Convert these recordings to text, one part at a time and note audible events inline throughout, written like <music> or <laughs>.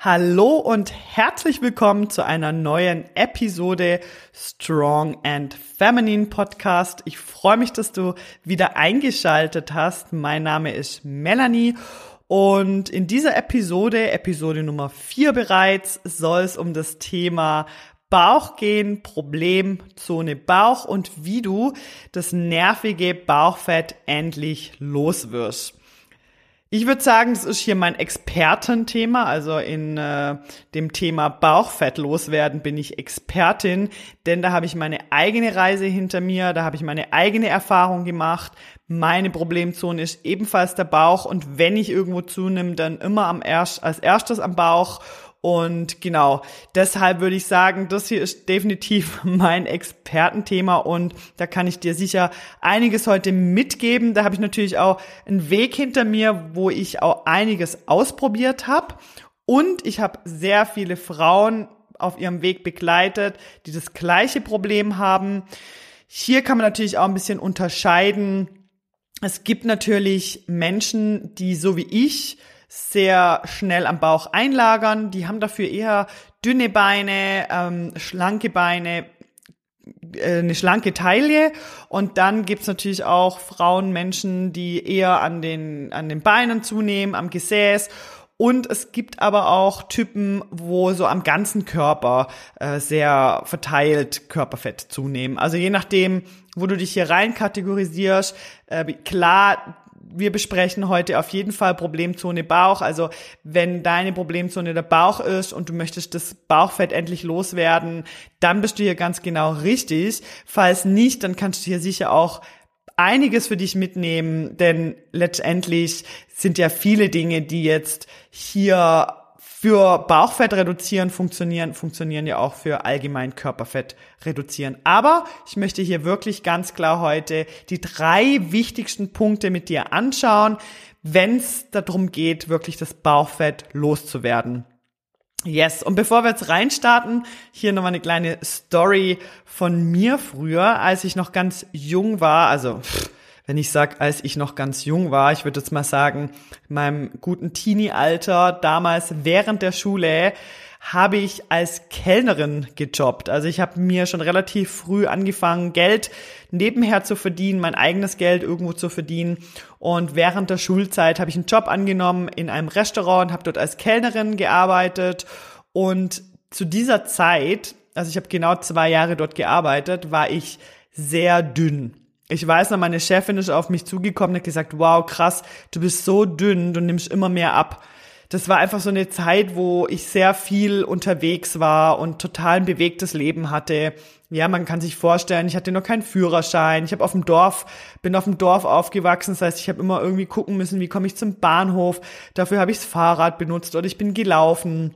Hallo und herzlich willkommen zu einer neuen Episode Strong and Feminine Podcast. Ich freue mich, dass du wieder eingeschaltet hast. Mein Name ist Melanie und in dieser Episode, Episode Nummer 4 bereits, soll es um das Thema Bauch gehen, Problemzone Bauch und wie du das nervige Bauchfett endlich loswirst. Ich würde sagen, das ist hier mein Expertenthema. Also in äh, dem Thema Bauchfett loswerden bin ich Expertin, denn da habe ich meine eigene Reise hinter mir, da habe ich meine eigene Erfahrung gemacht. Meine Problemzone ist ebenfalls der Bauch und wenn ich irgendwo zunehme, dann immer am erst, als erstes am Bauch und genau, deshalb würde ich sagen, das hier ist definitiv <laughs> mein Expertenthema und da kann ich dir sicher einiges heute mitgeben. Da habe ich natürlich auch einen Weg hinter mir, wo ich auch einiges ausprobiert habe. Und ich habe sehr viele Frauen auf ihrem Weg begleitet, die das gleiche Problem haben. Hier kann man natürlich auch ein bisschen unterscheiden. Es gibt natürlich Menschen, die so wie ich sehr schnell am Bauch einlagern. Die haben dafür eher dünne Beine, ähm, schlanke Beine, äh, eine schlanke Taille und dann gibt's natürlich auch Frauen, Menschen, die eher an den, an den Beinen zunehmen, am Gesäß und es gibt aber auch Typen, wo so am ganzen Körper äh, sehr verteilt Körperfett zunehmen. Also je nachdem, wo du dich hier rein kategorisierst, äh, klar, wir besprechen heute auf jeden Fall Problemzone Bauch. Also wenn deine Problemzone der Bauch ist und du möchtest das Bauchfett endlich loswerden, dann bist du hier ganz genau richtig. Falls nicht, dann kannst du hier sicher auch einiges für dich mitnehmen, denn letztendlich sind ja viele Dinge, die jetzt hier für Bauchfett reduzieren funktionieren, funktionieren ja auch für allgemein Körperfett reduzieren. Aber ich möchte hier wirklich ganz klar heute die drei wichtigsten Punkte mit dir anschauen, wenn es darum geht, wirklich das Bauchfett loszuwerden. Yes, und bevor wir jetzt reinstarten, hier nochmal eine kleine Story von mir früher, als ich noch ganz jung war, also pff, wenn ich sag, als ich noch ganz jung war, ich würde jetzt mal sagen, in meinem guten Teenie-Alter, damals während der Schule, habe ich als Kellnerin gejobbt. Also ich habe mir schon relativ früh angefangen, Geld nebenher zu verdienen, mein eigenes Geld irgendwo zu verdienen. Und während der Schulzeit habe ich einen Job angenommen in einem Restaurant, habe dort als Kellnerin gearbeitet. Und zu dieser Zeit, also ich habe genau zwei Jahre dort gearbeitet, war ich sehr dünn ich weiß noch, meine Chefin ist auf mich zugekommen und hat gesagt, wow, krass, du bist so dünn, du nimmst immer mehr ab. Das war einfach so eine Zeit, wo ich sehr viel unterwegs war und total ein bewegtes Leben hatte. Ja, man kann sich vorstellen, ich hatte noch keinen Führerschein. Ich habe auf dem Dorf, bin auf dem Dorf aufgewachsen. Das heißt, ich habe immer irgendwie gucken müssen, wie komme ich zum Bahnhof. Dafür habe ich das Fahrrad benutzt oder ich bin gelaufen.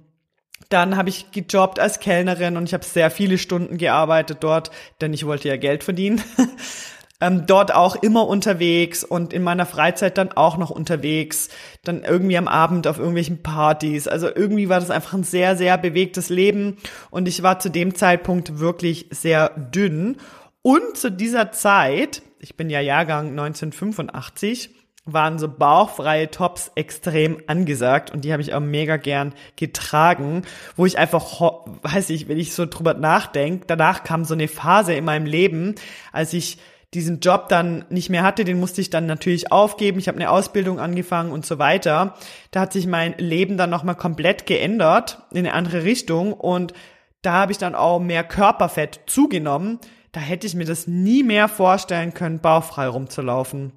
Dann habe ich gejobbt als Kellnerin und ich habe sehr viele Stunden gearbeitet dort, denn ich wollte ja Geld verdienen. <laughs> ähm, dort auch immer unterwegs und in meiner Freizeit dann auch noch unterwegs, dann irgendwie am Abend auf irgendwelchen Partys. Also irgendwie war das einfach ein sehr, sehr bewegtes Leben und ich war zu dem Zeitpunkt wirklich sehr dünn. Und zu dieser Zeit, ich bin ja Jahrgang 1985, waren so bauchfreie Tops extrem angesagt und die habe ich auch mega gern getragen, wo ich einfach, weiß ich, wenn ich so drüber nachdenke, danach kam so eine Phase in meinem Leben, als ich diesen Job dann nicht mehr hatte, den musste ich dann natürlich aufgeben. Ich habe eine Ausbildung angefangen und so weiter. Da hat sich mein Leben dann nochmal komplett geändert in eine andere Richtung und da habe ich dann auch mehr Körperfett zugenommen. Da hätte ich mir das nie mehr vorstellen können, bauchfrei rumzulaufen.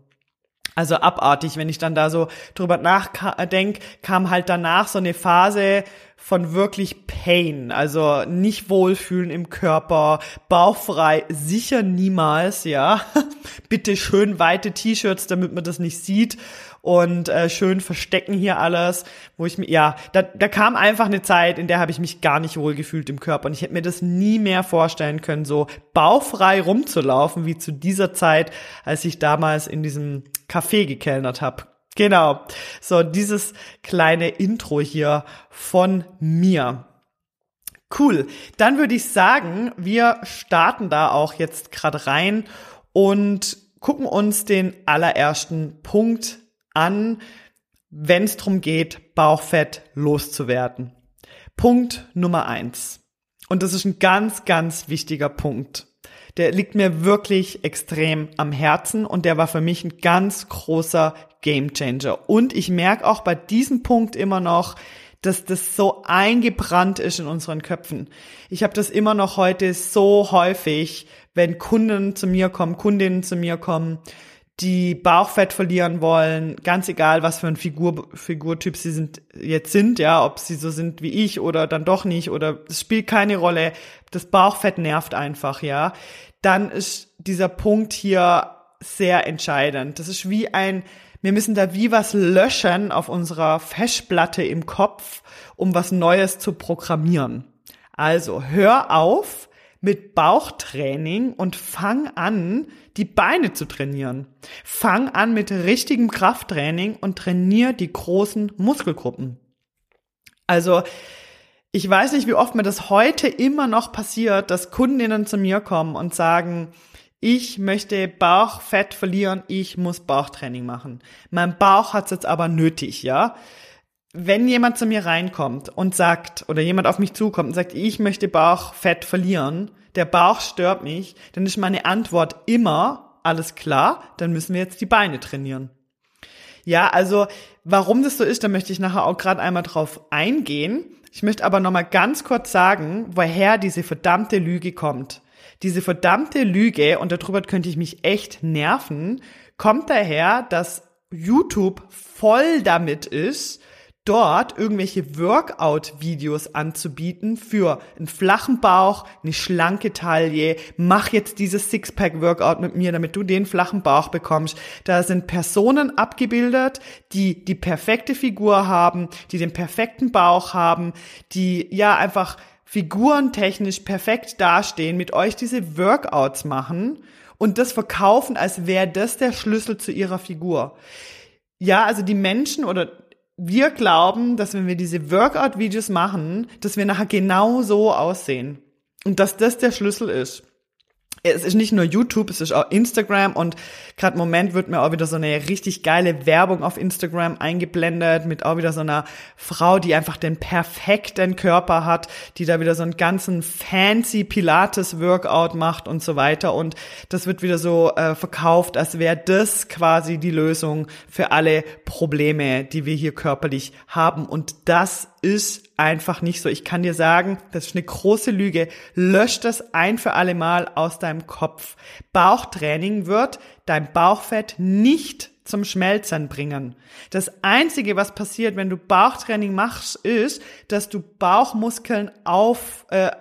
Also abartig, wenn ich dann da so drüber nachdenke, kam halt danach so eine Phase von wirklich Pain, also nicht wohlfühlen im Körper, bauchfrei, sicher niemals, ja. <laughs> bitte schön weite T-Shirts, damit man das nicht sieht und äh, schön verstecken hier alles, wo ich mir, ja, da, da kam einfach eine Zeit, in der habe ich mich gar nicht wohl gefühlt im Körper und ich hätte mir das nie mehr vorstellen können, so bauchfrei rumzulaufen wie zu dieser Zeit, als ich damals in diesem Café gekellnert habe. Genau. So, dieses kleine Intro hier von mir. Cool. Dann würde ich sagen, wir starten da auch jetzt gerade rein und gucken uns den allerersten Punkt an, wenn es darum geht, Bauchfett loszuwerden. Punkt Nummer eins. Und das ist ein ganz, ganz wichtiger Punkt der liegt mir wirklich extrem am Herzen und der war für mich ein ganz großer Gamechanger. Und ich merke auch bei diesem Punkt immer noch, dass das so eingebrannt ist in unseren Köpfen. Ich habe das immer noch heute so häufig, wenn Kunden zu mir kommen, Kundinnen zu mir kommen, die Bauchfett verlieren wollen, ganz egal, was für ein Figur, Figurtyp sie sind, jetzt sind, ja, ob sie so sind wie ich oder dann doch nicht oder es spielt keine Rolle. Das Bauchfett nervt einfach, ja dann ist dieser Punkt hier sehr entscheidend. Das ist wie ein, wir müssen da wie was löschen auf unserer Festplatte im Kopf, um was Neues zu programmieren. Also hör auf mit Bauchtraining und fang an, die Beine zu trainieren. Fang an mit richtigem Krafttraining und trainier die großen Muskelgruppen. Also ich weiß nicht, wie oft mir das heute immer noch passiert, dass Kundinnen zu mir kommen und sagen, ich möchte Bauchfett verlieren, ich muss Bauchtraining machen. Mein Bauch hat es jetzt aber nötig, ja. Wenn jemand zu mir reinkommt und sagt, oder jemand auf mich zukommt und sagt, ich möchte Bauchfett verlieren, der Bauch stört mich, dann ist meine Antwort immer, alles klar, dann müssen wir jetzt die Beine trainieren. Ja, also warum das so ist, da möchte ich nachher auch gerade einmal drauf eingehen. Ich möchte aber nochmal ganz kurz sagen, woher diese verdammte Lüge kommt. Diese verdammte Lüge, und darüber könnte ich mich echt nerven, kommt daher, dass YouTube voll damit ist, dort irgendwelche Workout-Videos anzubieten für einen flachen Bauch, eine schlanke Taille. Mach jetzt dieses Sixpack-Workout mit mir, damit du den flachen Bauch bekommst. Da sind Personen abgebildet, die die perfekte Figur haben, die den perfekten Bauch haben, die ja einfach figurentechnisch perfekt dastehen, mit euch diese Workouts machen und das verkaufen, als wäre das der Schlüssel zu ihrer Figur. Ja, also die Menschen oder wir glauben, dass wenn wir diese Workout-Videos machen, dass wir nachher genau so aussehen. Und dass das der Schlüssel ist es ist nicht nur YouTube, es ist auch Instagram und gerade im Moment wird mir auch wieder so eine richtig geile Werbung auf Instagram eingeblendet mit auch wieder so einer Frau, die einfach den perfekten Körper hat, die da wieder so einen ganzen fancy Pilates Workout macht und so weiter. Und das wird wieder so äh, verkauft, als wäre das quasi die Lösung für alle Probleme, die wir hier körperlich haben. Und das ist einfach nicht so. Ich kann dir sagen, das ist eine große Lüge. Lösch das ein für alle Mal aus deinem Kopf. Bauchtraining wird dein Bauchfett nicht zum Schmelzen bringen. Das einzige, was passiert, wenn du Bauchtraining machst, ist, dass du Bauchmuskeln auf äh,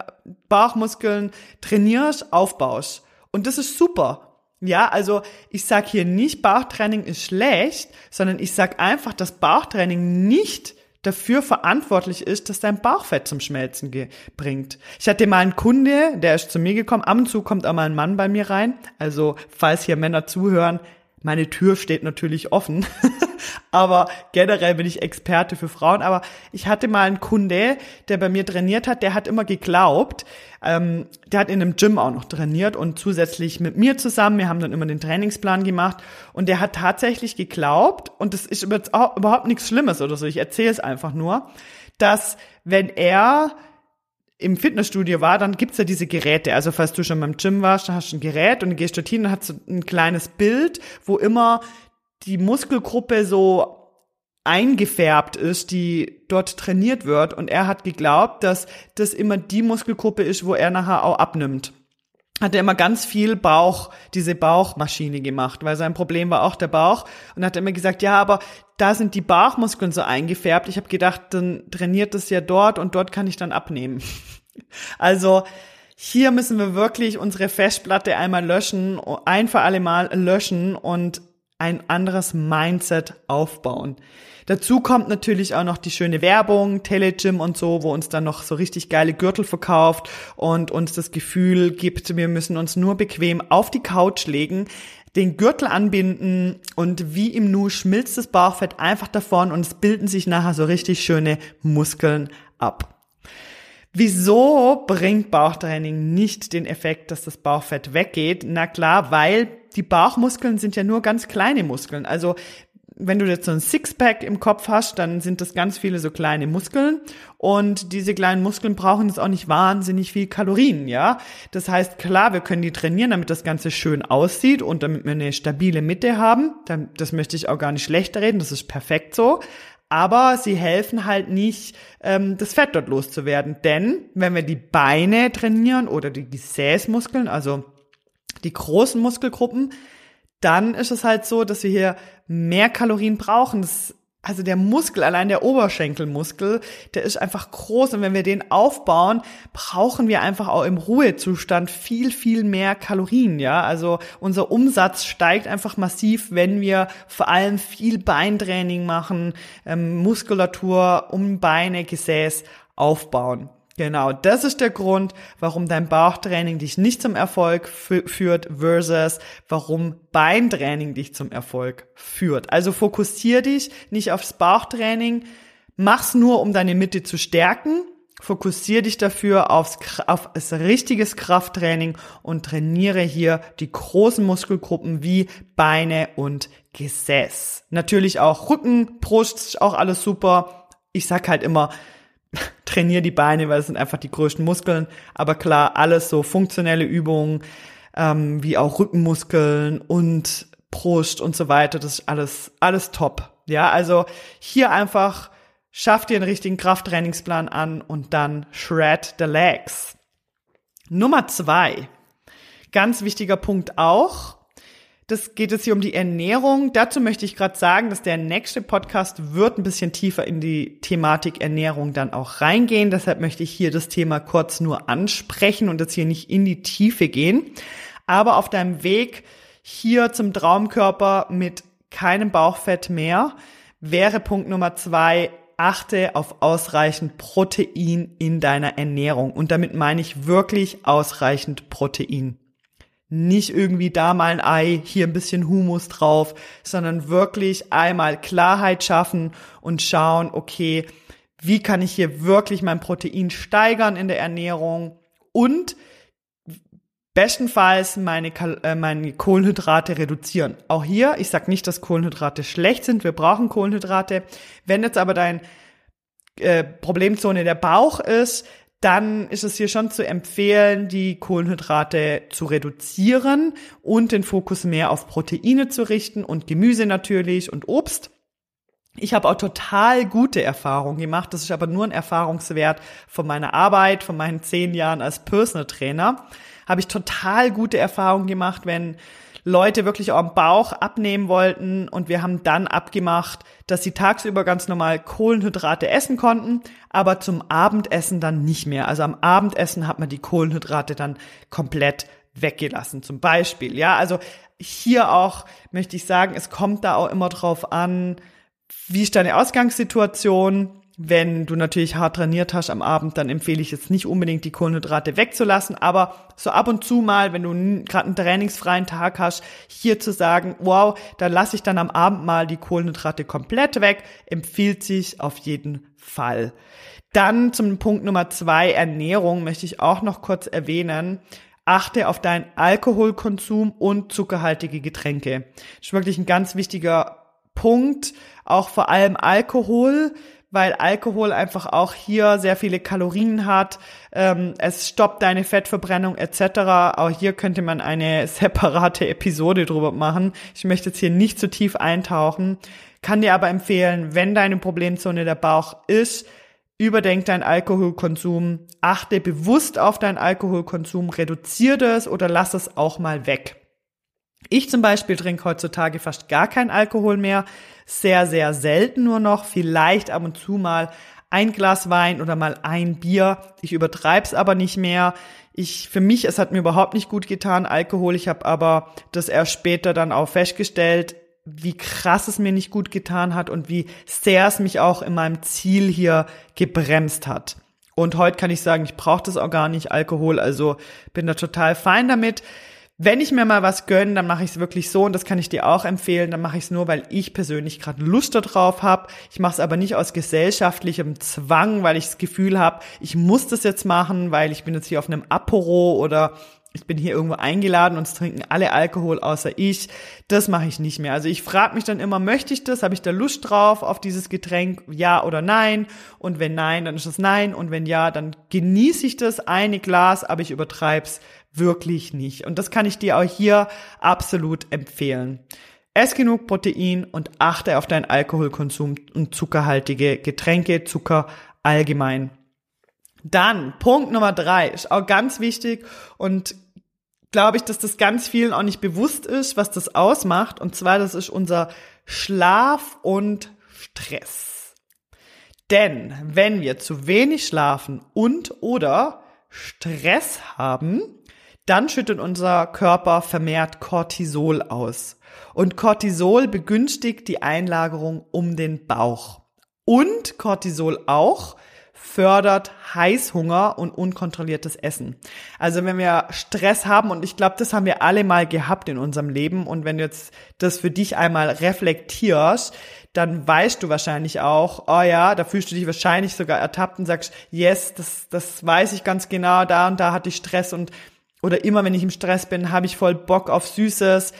Bauchmuskeln trainierst, aufbaust. Und das ist super. Ja, also ich sag hier nicht, Bauchtraining ist schlecht, sondern ich sag einfach, dass Bauchtraining nicht dafür verantwortlich ist, dass dein Bauchfett zum Schmelzen bringt. Ich hatte mal einen Kunde, der ist zu mir gekommen. Ab und zu kommt auch mal ein Mann bei mir rein. Also, falls hier Männer zuhören, meine Tür steht natürlich offen, <laughs> aber generell bin ich Experte für Frauen. Aber ich hatte mal einen Kunde, der bei mir trainiert hat, der hat immer geglaubt, ähm, der hat in einem Gym auch noch trainiert und zusätzlich mit mir zusammen, wir haben dann immer den Trainingsplan gemacht und der hat tatsächlich geglaubt, und das ist überhaupt nichts Schlimmes oder so, ich erzähle es einfach nur, dass wenn er im Fitnessstudio war, dann gibt's ja diese Geräte. Also falls du schon beim Gym warst, dann hast du ein Gerät und dann gehst dorthin und hast so ein kleines Bild, wo immer die Muskelgruppe so eingefärbt ist, die dort trainiert wird. Und er hat geglaubt, dass das immer die Muskelgruppe ist, wo er nachher auch abnimmt. Hat er immer ganz viel Bauch, diese Bauchmaschine gemacht, weil sein Problem war auch der Bauch. Und hat immer gesagt, ja, aber da sind die Bauchmuskeln so eingefärbt. Ich habe gedacht, dann trainiert das ja dort und dort kann ich dann abnehmen. <laughs> Also hier müssen wir wirklich unsere Festplatte einmal löschen, ein für alle Mal löschen und ein anderes Mindset aufbauen. Dazu kommt natürlich auch noch die schöne Werbung, Telegym und so, wo uns dann noch so richtig geile Gürtel verkauft und uns das Gefühl gibt, wir müssen uns nur bequem auf die Couch legen, den Gürtel anbinden und wie im Nu schmilzt das Bauchfett einfach davon und es bilden sich nachher so richtig schöne Muskeln ab. Wieso bringt Bauchtraining nicht den Effekt, dass das Bauchfett weggeht? Na klar, weil die Bauchmuskeln sind ja nur ganz kleine Muskeln. Also wenn du jetzt so ein Sixpack im Kopf hast, dann sind das ganz viele so kleine Muskeln und diese kleinen Muskeln brauchen jetzt auch nicht wahnsinnig viel Kalorien, ja. Das heißt, klar, wir können die trainieren, damit das Ganze schön aussieht und damit wir eine stabile Mitte haben. Das möchte ich auch gar nicht schlechter reden, das ist perfekt so aber sie helfen halt nicht, ähm, das Fett dort loszuwerden. Denn wenn wir die Beine trainieren oder die Gesäßmuskeln, also die großen Muskelgruppen, dann ist es halt so, dass wir hier mehr Kalorien brauchen. Das also der Muskel, allein der Oberschenkelmuskel, der ist einfach groß und wenn wir den aufbauen, brauchen wir einfach auch im Ruhezustand viel, viel mehr Kalorien, ja. Also unser Umsatz steigt einfach massiv, wenn wir vor allem viel Beintraining machen, ähm, Muskulatur um Beine, Gesäß aufbauen. Genau, das ist der Grund, warum dein Bauchtraining dich nicht zum Erfolg führt versus warum Beintraining dich zum Erfolg führt. Also fokussier dich nicht aufs Bauchtraining, mach's nur, um deine Mitte zu stärken. Fokussier dich dafür aufs, auf richtiges Krafttraining und trainiere hier die großen Muskelgruppen wie Beine und Gesäß. Natürlich auch Rücken, Brust, auch alles super. Ich sag halt immer, <laughs> trainiere die Beine, weil es sind einfach die größten Muskeln. Aber klar, alles so funktionelle Übungen, ähm, wie auch Rückenmuskeln und Brust und so weiter, das ist alles, alles top. Ja, also hier einfach schaff dir einen richtigen Krafttrainingsplan an und dann shred the legs. Nummer zwei. Ganz wichtiger Punkt auch. Das geht es hier um die Ernährung. Dazu möchte ich gerade sagen, dass der nächste Podcast wird ein bisschen tiefer in die Thematik Ernährung dann auch reingehen. Deshalb möchte ich hier das Thema kurz nur ansprechen und jetzt hier nicht in die Tiefe gehen. Aber auf deinem Weg hier zum Traumkörper mit keinem Bauchfett mehr wäre Punkt Nummer zwei, achte auf ausreichend Protein in deiner Ernährung. Und damit meine ich wirklich ausreichend Protein nicht irgendwie da mal ein Ei, hier ein bisschen Humus drauf, sondern wirklich einmal Klarheit schaffen und schauen, okay, wie kann ich hier wirklich mein Protein steigern in der Ernährung und bestenfalls meine, äh, meine Kohlenhydrate reduzieren. Auch hier, ich sage nicht, dass Kohlenhydrate schlecht sind, wir brauchen Kohlenhydrate. Wenn jetzt aber dein äh, Problemzone der Bauch ist, dann ist es hier schon zu empfehlen, die Kohlenhydrate zu reduzieren und den Fokus mehr auf Proteine zu richten und Gemüse natürlich und Obst. Ich habe auch total gute Erfahrungen gemacht. Das ist aber nur ein Erfahrungswert von meiner Arbeit, von meinen zehn Jahren als Personal Trainer. Habe ich total gute Erfahrungen gemacht, wenn Leute wirklich auch am Bauch abnehmen wollten und wir haben dann abgemacht, dass sie tagsüber ganz normal Kohlenhydrate essen konnten, aber zum Abendessen dann nicht mehr. Also am Abendessen hat man die Kohlenhydrate dann komplett weggelassen, zum Beispiel. Ja, also hier auch möchte ich sagen, es kommt da auch immer drauf an, wie ist deine Ausgangssituation? Wenn du natürlich hart trainiert hast am Abend, dann empfehle ich jetzt nicht unbedingt die Kohlenhydrate wegzulassen, aber so ab und zu mal, wenn du gerade einen trainingsfreien Tag hast, hier zu sagen, wow, da lasse ich dann am Abend mal die Kohlenhydrate komplett weg, empfiehlt sich auf jeden Fall. Dann zum Punkt Nummer zwei, Ernährung, möchte ich auch noch kurz erwähnen. Achte auf deinen Alkoholkonsum und zuckerhaltige Getränke. Das ist wirklich ein ganz wichtiger Punkt, auch vor allem Alkohol weil Alkohol einfach auch hier sehr viele Kalorien hat. Ähm, es stoppt deine Fettverbrennung etc. Auch hier könnte man eine <laughs> separate Episode drüber machen. Ich möchte jetzt hier nicht zu tief eintauchen, kann dir aber empfehlen, wenn deine Problemzone der Bauch ist, überdenk deinen Alkoholkonsum, achte bewusst auf deinen Alkoholkonsum, reduziere es oder lass es auch mal weg. Ich zum Beispiel trinke heutzutage fast gar keinen Alkohol mehr, sehr, sehr selten nur noch, vielleicht ab und zu mal ein Glas Wein oder mal ein Bier. Ich übertreib's aber nicht mehr. Ich, für mich, es hat mir überhaupt nicht gut getan, Alkohol. Ich habe aber das erst später dann auch festgestellt, wie krass es mir nicht gut getan hat und wie sehr es mich auch in meinem Ziel hier gebremst hat. Und heute kann ich sagen, ich brauche das auch gar nicht, Alkohol, also bin da total fein damit. Wenn ich mir mal was gönne, dann mache ich es wirklich so und das kann ich dir auch empfehlen. Dann mache ich es nur, weil ich persönlich gerade Lust darauf habe. Ich mache es aber nicht aus gesellschaftlichem Zwang, weil ich das Gefühl habe, ich muss das jetzt machen, weil ich bin jetzt hier auf einem Aporo oder ich bin hier irgendwo eingeladen und es trinken alle Alkohol außer ich. Das mache ich nicht mehr. Also ich frage mich dann immer, möchte ich das? Habe ich da Lust drauf auf dieses Getränk? Ja oder nein? Und wenn nein, dann ist es nein. Und wenn ja, dann genieße ich das eine Glas, aber ich übertreib's wirklich nicht. Und das kann ich dir auch hier absolut empfehlen. Ess genug Protein und achte auf deinen Alkoholkonsum und zuckerhaltige Getränke, Zucker allgemein. Dann Punkt Nummer drei ist auch ganz wichtig und glaube ich, dass das ganz vielen auch nicht bewusst ist, was das ausmacht. Und zwar, das ist unser Schlaf und Stress. Denn wenn wir zu wenig schlafen und oder Stress haben, dann schüttet unser Körper vermehrt Cortisol aus. Und Cortisol begünstigt die Einlagerung um den Bauch. Und Cortisol auch fördert Heißhunger und unkontrolliertes Essen. Also wenn wir Stress haben, und ich glaube, das haben wir alle mal gehabt in unserem Leben, und wenn du jetzt das für dich einmal reflektierst, dann weißt du wahrscheinlich auch, oh ja, da fühlst du dich wahrscheinlich sogar ertappt und sagst, yes, das, das weiß ich ganz genau, da und da hatte ich Stress und oder immer wenn ich im Stress bin, habe ich voll Bock auf Süßes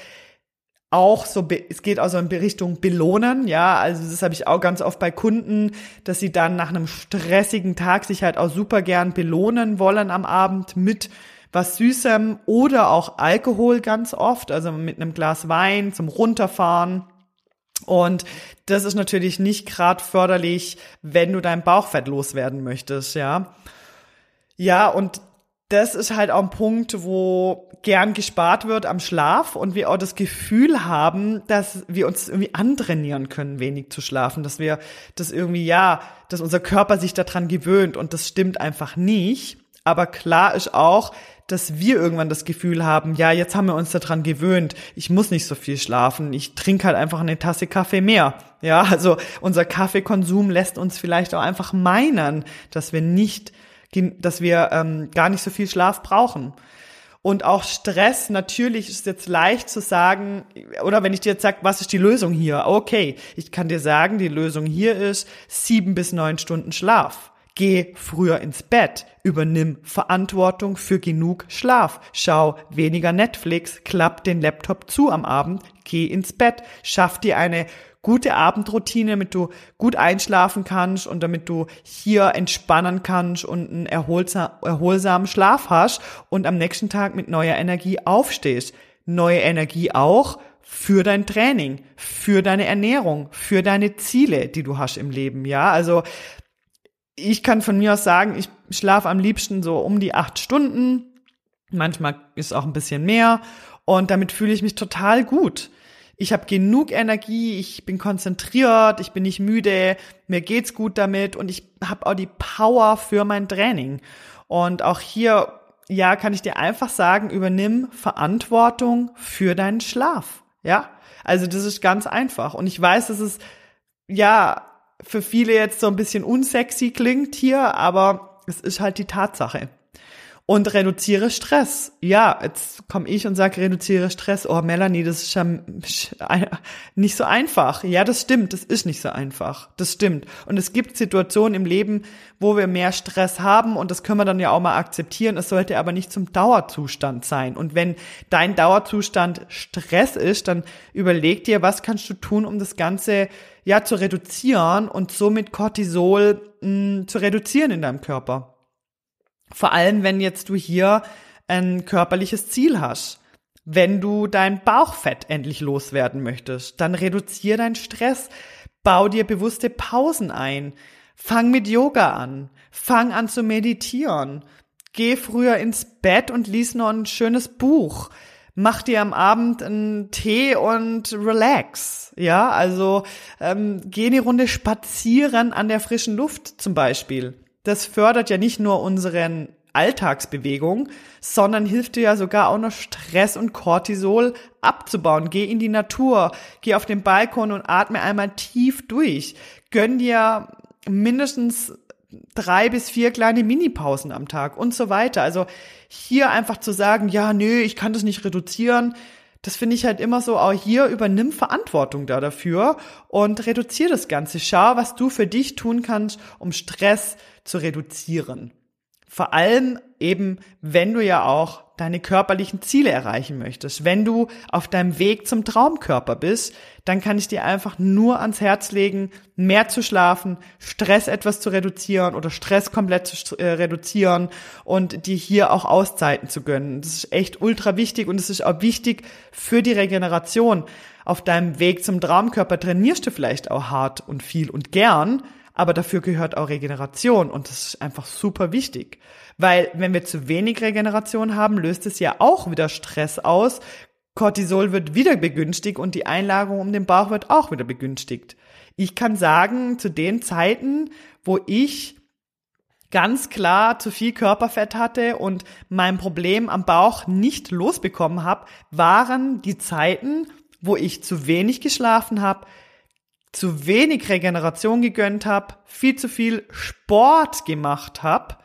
auch so, es geht also in Richtung belohnen, ja, also das habe ich auch ganz oft bei Kunden, dass sie dann nach einem stressigen Tag sich halt auch super gern belohnen wollen am Abend mit was Süßem oder auch Alkohol ganz oft, also mit einem Glas Wein zum Runterfahren. Und das ist natürlich nicht gerade förderlich, wenn du dein Bauchfett loswerden möchtest, ja. Ja, und das ist halt auch ein Punkt, wo gern gespart wird am Schlaf und wir auch das Gefühl haben, dass wir uns irgendwie antrainieren können, wenig zu schlafen, dass wir das irgendwie, ja, dass unser Körper sich daran gewöhnt und das stimmt einfach nicht. Aber klar ist auch, dass wir irgendwann das Gefühl haben, ja, jetzt haben wir uns daran gewöhnt, ich muss nicht so viel schlafen, ich trinke halt einfach eine Tasse Kaffee mehr. Ja, also unser Kaffeekonsum lässt uns vielleicht auch einfach meinen, dass wir nicht dass wir ähm, gar nicht so viel Schlaf brauchen. Und auch Stress, natürlich ist jetzt leicht zu sagen, oder wenn ich dir jetzt sage, was ist die Lösung hier? Okay, ich kann dir sagen, die Lösung hier ist sieben bis neun Stunden Schlaf. Geh früher ins Bett, übernimm Verantwortung für genug Schlaf, schau weniger Netflix, klapp den Laptop zu am Abend, geh ins Bett, schaff dir eine gute Abendroutine, damit du gut einschlafen kannst und damit du hier entspannen kannst und einen erholsamen Schlaf hast und am nächsten Tag mit neuer Energie aufstehst. Neue Energie auch für dein Training, für deine Ernährung, für deine Ziele, die du hast im Leben. Ja, also ich kann von mir aus sagen, ich schlafe am liebsten so um die acht Stunden. Manchmal ist auch ein bisschen mehr. Und damit fühle ich mich total gut ich habe genug Energie, ich bin konzentriert, ich bin nicht müde, mir geht's gut damit und ich habe auch die Power für mein Training. Und auch hier, ja, kann ich dir einfach sagen, übernimm Verantwortung für deinen Schlaf. Ja, also das ist ganz einfach. Und ich weiß, dass es ja für viele jetzt so ein bisschen unsexy klingt hier, aber es ist halt die Tatsache. Und reduziere Stress. Ja, jetzt komme ich und sage, reduziere Stress. Oh, Melanie, das ist ja nicht so einfach. Ja, das stimmt, das ist nicht so einfach. Das stimmt. Und es gibt Situationen im Leben, wo wir mehr Stress haben und das können wir dann ja auch mal akzeptieren. Es sollte aber nicht zum Dauerzustand sein. Und wenn dein Dauerzustand Stress ist, dann überleg dir, was kannst du tun, um das Ganze ja zu reduzieren und somit Cortisol mh, zu reduzieren in deinem Körper. Vor allem, wenn jetzt du hier ein körperliches Ziel hast. Wenn du dein Bauchfett endlich loswerden möchtest, dann reduzier deinen Stress, bau dir bewusste Pausen ein, fang mit Yoga an, fang an zu meditieren, geh früher ins Bett und lies noch ein schönes Buch, mach dir am Abend einen Tee und relax. Ja, also ähm, geh eine Runde spazieren an der frischen Luft zum Beispiel. Das fördert ja nicht nur unseren Alltagsbewegung, sondern hilft dir ja sogar auch noch Stress und Cortisol abzubauen. Geh in die Natur, geh auf den Balkon und atme einmal tief durch. Gönn dir mindestens drei bis vier kleine Minipausen am Tag und so weiter. Also hier einfach zu sagen, ja, nö, ich kann das nicht reduzieren, das finde ich halt immer so, auch hier übernimm Verantwortung da dafür und reduziere das Ganze. Schau, was du für dich tun kannst, um Stress zu reduzieren. Vor allem eben, wenn du ja auch deine körperlichen Ziele erreichen möchtest. Wenn du auf deinem Weg zum Traumkörper bist, dann kann ich dir einfach nur ans Herz legen, mehr zu schlafen, Stress etwas zu reduzieren oder Stress komplett zu äh, reduzieren und dir hier auch Auszeiten zu gönnen. Das ist echt ultra wichtig und es ist auch wichtig für die Regeneration. Auf deinem Weg zum Traumkörper trainierst du vielleicht auch hart und viel und gern, aber dafür gehört auch Regeneration und das ist einfach super wichtig. Weil wenn wir zu wenig Regeneration haben, löst es ja auch wieder Stress aus. Cortisol wird wieder begünstigt und die Einlagerung um den Bauch wird auch wieder begünstigt. Ich kann sagen, zu den Zeiten, wo ich ganz klar zu viel Körperfett hatte und mein Problem am Bauch nicht losbekommen habe, waren die Zeiten, wo ich zu wenig geschlafen habe, zu wenig Regeneration gegönnt habe, viel zu viel Sport gemacht habe,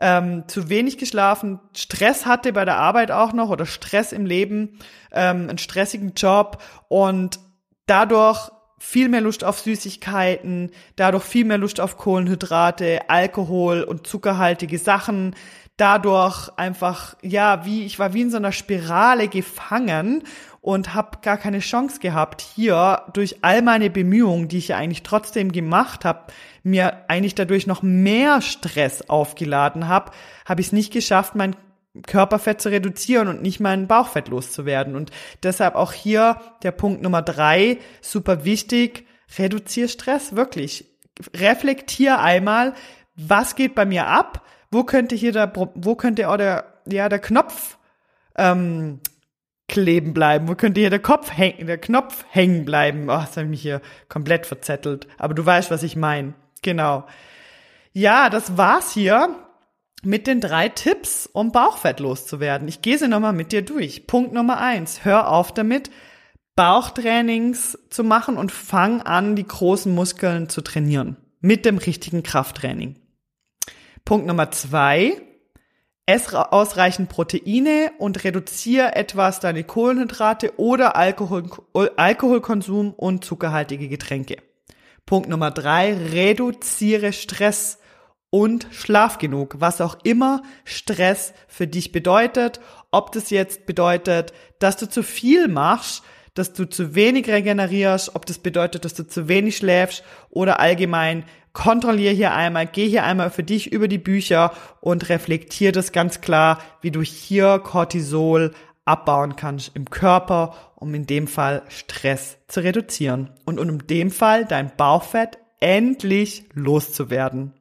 ähm, zu wenig geschlafen, Stress hatte bei der Arbeit auch noch oder Stress im Leben, ähm, einen stressigen Job und dadurch viel mehr Lust auf Süßigkeiten, dadurch viel mehr Lust auf Kohlenhydrate, Alkohol und zuckerhaltige Sachen, dadurch einfach, ja, wie, ich war wie in so einer Spirale gefangen und habe gar keine Chance gehabt, hier durch all meine Bemühungen, die ich ja eigentlich trotzdem gemacht habe, mir eigentlich dadurch noch mehr Stress aufgeladen habe, habe ich es nicht geschafft, mein Körperfett zu reduzieren und nicht meinen Bauchfett loszuwerden. Und deshalb auch hier der Punkt Nummer drei, super wichtig, reduziere Stress, wirklich. Reflektier einmal, was geht bei mir ab, wo könnte hier der, wo könnte auch der, ja, der Knopf ähm, kleben bleiben? Wo könnte hier der Kopf hängen, der Knopf hängen bleiben? Oh, das habe ich mich hier komplett verzettelt. Aber du weißt, was ich meine. Genau. Ja, das war's hier mit den drei Tipps, um Bauchfett loszuwerden. Ich gehe sie nochmal mit dir durch. Punkt Nummer eins. Hör auf damit, Bauchtrainings zu machen und fang an, die großen Muskeln zu trainieren. Mit dem richtigen Krafttraining. Punkt Nummer zwei Ess ausreichend Proteine und reduziere etwas deine Kohlenhydrate oder Alkohol, Alkoholkonsum und zuckerhaltige Getränke. Punkt Nummer drei, reduziere Stress und schlaf genug, was auch immer Stress für dich bedeutet. Ob das jetzt bedeutet, dass du zu viel machst, dass du zu wenig regenerierst, ob das bedeutet, dass du zu wenig schläfst oder allgemein kontrollier hier einmal, geh hier einmal für dich über die Bücher und reflektier das ganz klar, wie du hier Cortisol abbauen kannst im Körper, um in dem Fall Stress zu reduzieren und um in dem Fall dein Bauchfett endlich loszuwerden.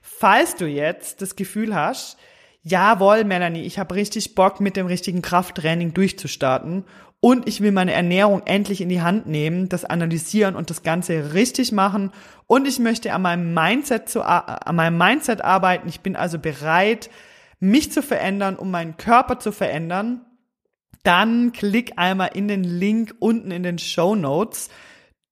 Falls du jetzt das Gefühl hast, jawohl, Melanie, ich habe richtig Bock, mit dem richtigen Krafttraining durchzustarten und ich will meine Ernährung endlich in die Hand nehmen, das analysieren und das Ganze richtig machen. Und ich möchte an meinem Mindset zu, an meinem Mindset arbeiten. Ich bin also bereit, mich zu verändern, um meinen Körper zu verändern. Dann klick einmal in den Link unten in den Show Notes.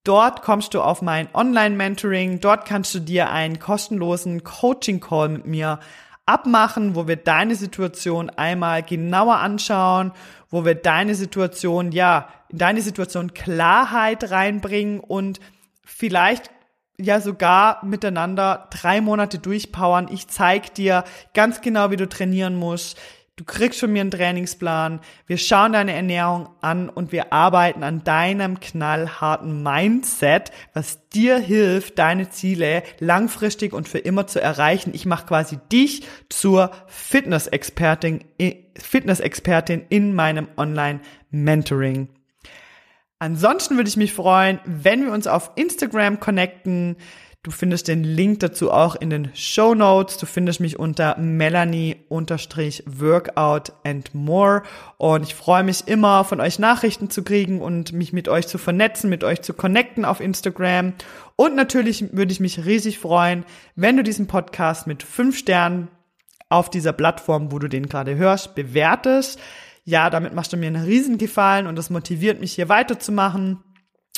Dort kommst du auf mein Online-Mentoring. Dort kannst du dir einen kostenlosen Coaching-Call mit mir abmachen, wo wir deine Situation einmal genauer anschauen, wo wir deine Situation, ja, in deine Situation Klarheit reinbringen und vielleicht ja sogar miteinander drei Monate durchpowern. Ich zeig dir ganz genau, wie du trainieren musst. Du kriegst von mir einen Trainingsplan. Wir schauen deine Ernährung an und wir arbeiten an deinem knallharten Mindset, was dir hilft, deine Ziele langfristig und für immer zu erreichen. Ich mache quasi dich zur Fitness-Expertin Fitness-Expertin in meinem Online-Mentoring. Ansonsten würde ich mich freuen, wenn wir uns auf Instagram connecten. Du findest den Link dazu auch in den Show Notes. Du findest mich unter Melanie-Workout and more. Und ich freue mich immer, von euch Nachrichten zu kriegen und mich mit euch zu vernetzen, mit euch zu connecten auf Instagram. Und natürlich würde ich mich riesig freuen, wenn du diesen Podcast mit fünf Sternen auf dieser Plattform, wo du den gerade hörst, bewertest. Ja, damit machst du mir einen Riesengefallen und das motiviert mich hier weiterzumachen.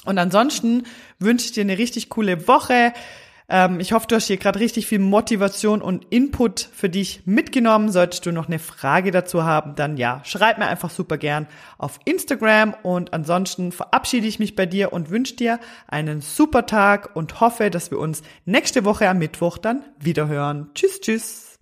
Und ansonsten wünsche ich dir eine richtig coole Woche. Ähm, ich hoffe, du hast hier gerade richtig viel Motivation und Input für dich mitgenommen. Solltest du noch eine Frage dazu haben, dann ja, schreib mir einfach super gern auf Instagram. Und ansonsten verabschiede ich mich bei dir und wünsche dir einen super Tag und hoffe, dass wir uns nächste Woche am Mittwoch dann wiederhören. Tschüss, tschüss.